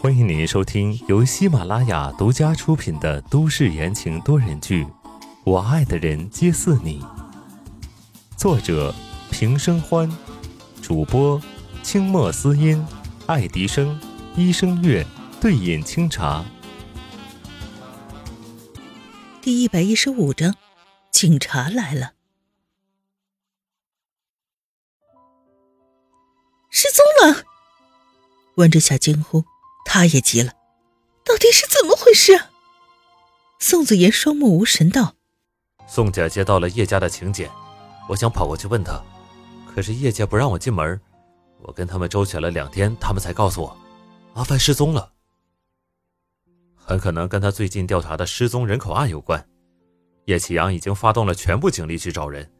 欢迎您收听由喜马拉雅独家出品的都市言情多人剧《我爱的人皆似你》，作者平生欢，主播清墨思音、爱迪生、一生月、对饮清茶。第一百一十五章，警察来了，失踪了！温之夏惊呼。他也急了，到底是怎么回事？宋子言双目无神道：“宋家接到了叶家的请柬，我想跑过去问他，可是叶家不让我进门。我跟他们周旋了两天，他们才告诉我，阿帆失踪了。很可能跟他最近调查的失踪人口案有关。叶启阳已经发动了全部警力去找人，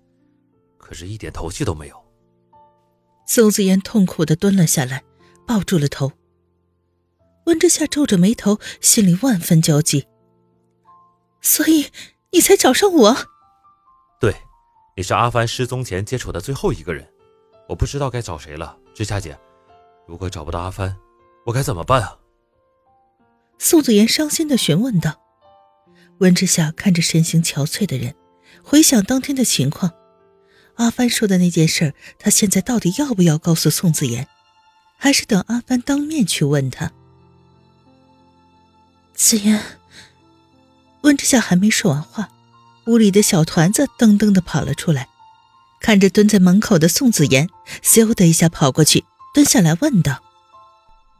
可是一点头绪都没有。”宋子言痛苦的蹲了下来，抱住了头。温之夏皱着眉头，心里万分焦急。所以你才找上我？对，你是阿帆失踪前接触的最后一个人，我不知道该找谁了。之夏姐，如果找不到阿帆，我该怎么办啊？宋子言伤心的询问道。温之夏看着神形憔悴的人，回想当天的情况，阿帆说的那件事，他现在到底要不要告诉宋子言，还是等阿帆当面去问他？子言，温之夏还没说完话，屋里的小团子噔噔的跑了出来，看着蹲在门口的宋子言，咻的一下跑过去，蹲下来问道：“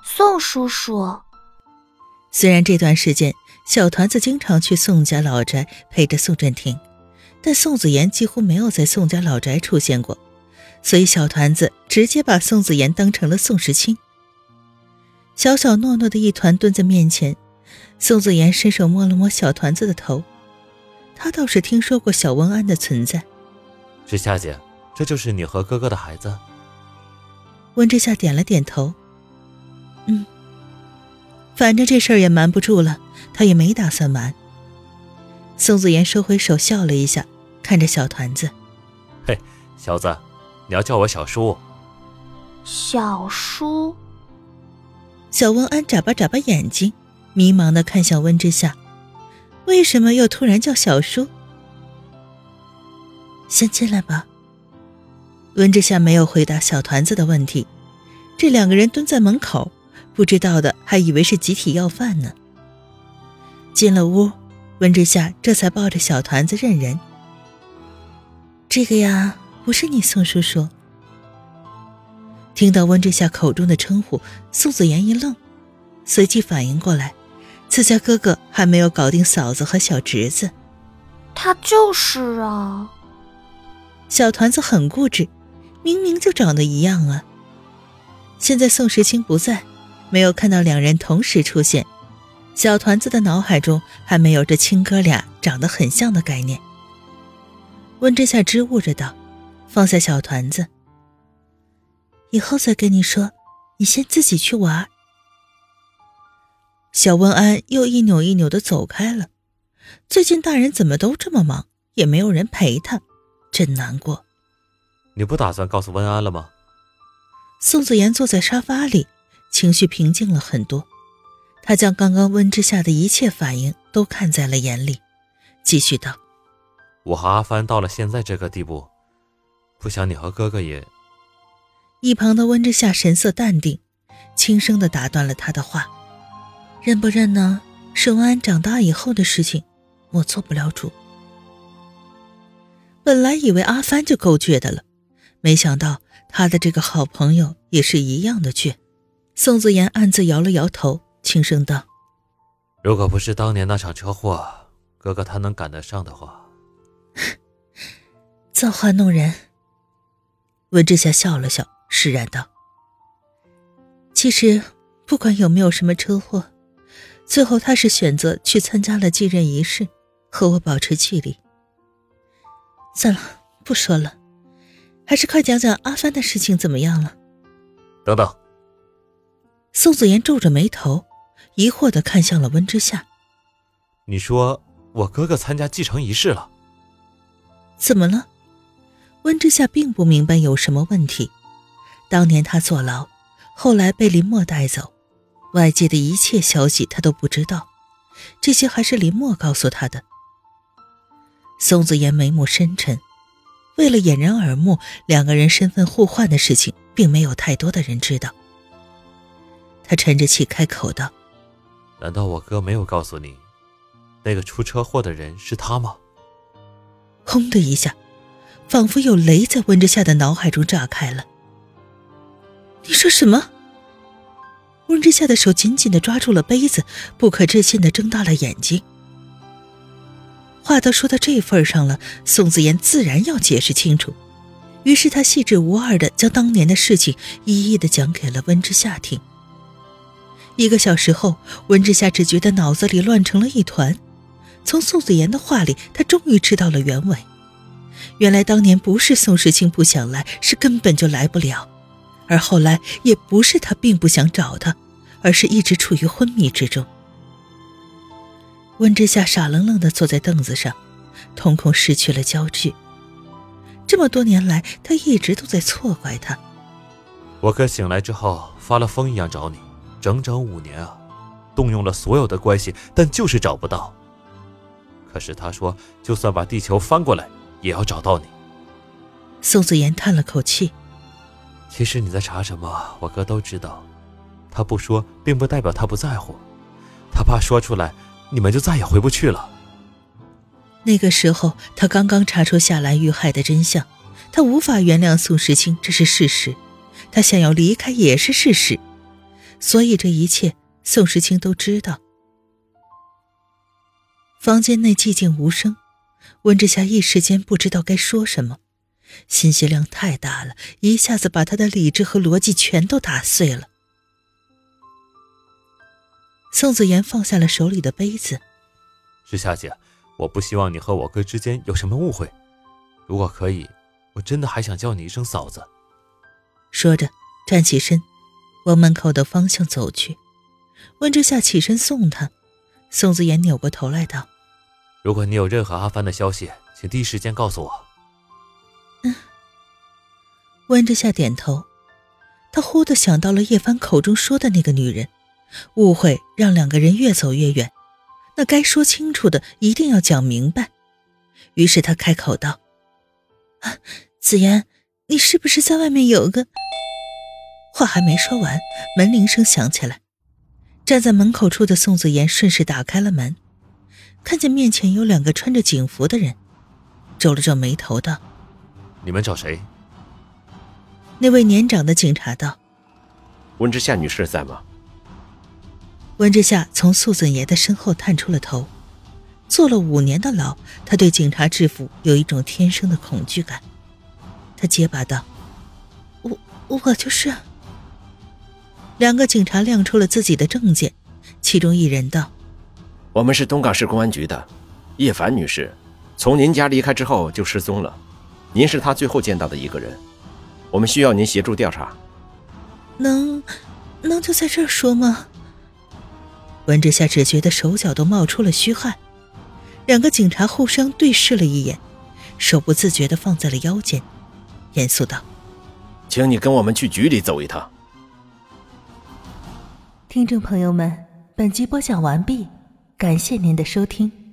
宋叔叔。”虽然这段时间小团子经常去宋家老宅陪着宋振庭，但宋子言几乎没有在宋家老宅出现过，所以小团子直接把宋子妍当成了宋时清。小小糯糯的一团蹲在面前。宋子妍伸手摸了摸小团子的头，他倒是听说过小温安的存在。是夏姐，这就是你和哥哥的孩子。温之夏点了点头，嗯，反正这事儿也瞒不住了，他也没打算瞒。宋子妍收回手，笑了一下，看着小团子：“嘿，小子，你要叫我小叔。”小叔。小温安眨巴眨巴眼睛。迷茫的看向温之夏，为什么又突然叫小叔？先进来吧。温之夏没有回答小团子的问题，这两个人蹲在门口，不知道的还以为是集体要饭呢。进了屋，温之夏这才抱着小团子认人。这个呀，不是你宋叔叔。听到温之夏口中的称呼，宋子言一愣，随即反应过来。自家哥哥还没有搞定嫂子和小侄子，他就是啊。小团子很固执，明明就长得一样啊。现在宋时清不在，没有看到两人同时出现，小团子的脑海中还没有这亲哥俩长得很像的概念。温之夏支吾着道：“放下小团子，以后再跟你说，你先自己去玩。”小温安又一扭一扭的走开了。最近大人怎么都这么忙，也没有人陪他，真难过。你不打算告诉温安了吗？宋子妍坐在沙发里，情绪平静了很多。他将刚刚温之夏的一切反应都看在了眼里，继续道：“我和阿帆到了现在这个地步，不想你和哥哥也……”一旁的温之夏神色淡定，轻声的打断了他的话。认不认呢？是温安长大以后的事情，我做不了主。本来以为阿帆就够倔的了，没想到他的这个好朋友也是一样的倔。宋子言暗自摇了摇头，轻声道：“如果不是当年那场车祸，哥哥他能赶得上的话，造化弄人。”温之夏笑了笑，释然道：“其实不管有没有什么车祸。”最后，他是选择去参加了继任仪式，和我保持距离。算了，不说了，还是快讲讲阿帆的事情怎么样了。等等。宋子言皱着眉头，疑惑的看向了温之夏。你说我哥哥参加继承仪式了？怎么了？温之夏并不明白有什么问题。当年他坐牢，后来被林墨带走，外界的一切消息他都不知道，这些还是林墨告诉他的。宋子言眉目深沉，为了掩人耳目，两个人身份互换的事情，并没有太多的人知道。他沉着气开口道：“难道我哥没有告诉你，那个出车祸的人是他吗？”轰的一下，仿佛有雷在温之夏的脑海中炸开了。你说什么？温之夏的手紧紧的抓住了杯子，不可置信的睁大了眼睛。话都说到这份上了，宋子言自然要解释清楚。于是他细致无二的将当年的事情一一的讲给了温之夏听。一个小时后，温之夏只觉得脑子里乱成了一团。从宋子言的话里，他终于知道了原委。原来当年不是宋时清不想来，是根本就来不了。而后来也不是他并不想找他，而是一直处于昏迷之中。温之夏傻愣愣地坐在凳子上，瞳孔失去了焦距。这么多年来，他一直都在错怪他。我哥醒来之后发了疯一样找你，整整五年啊，动用了所有的关系，但就是找不到。可是他说，就算把地球翻过来，也要找到你。宋子言叹了口气。其实你在查什么，我哥都知道。他不说，并不代表他不在乎。他怕说出来，你们就再也回不去了。那个时候，他刚刚查出夏兰遇害的真相，他无法原谅宋时清，这是事实。他想要离开也是事实，所以这一切，宋时清都知道。房间内寂静无声，温之夏一时间不知道该说什么。信息量太大了，一下子把他的理智和逻辑全都打碎了。宋子言放下了手里的杯子，之夏姐，我不希望你和我哥之间有什么误会。如果可以，我真的还想叫你一声嫂子。说着，站起身，往门口的方向走去。温之夏起身送他，宋子言扭过头来道：“如果你有任何阿帆的消息，请第一时间告诉我。”嗯，温之夏点头。他忽地想到了叶帆口中说的那个女人，误会让两个人越走越远。那该说清楚的一定要讲明白。于是他开口道：“啊，子言，你是不是在外面有个？”话还没说完，门铃声响起来。站在门口处的宋子言顺势打开了门，看见面前有两个穿着警服的人，皱了皱眉头道。你们找谁？那位年长的警察道：“温之夏女士在吗？”温之夏从素子爷的身后探出了头。坐了五年的牢，他对警察制服有一种天生的恐惧感。他结巴道：“我我就是。”两个警察亮出了自己的证件，其中一人道：“我们是东港市公安局的，叶凡女士，从您家离开之后就失踪了。”您是她最后见到的一个人，我们需要您协助调查。能，能就在这儿说吗？闻之夏只觉得手脚都冒出了虚汗，两个警察互相对视了一眼，手不自觉的放在了腰间，严肃道：“请你跟我们去局里走一趟。”听众朋友们，本集播讲完毕，感谢您的收听。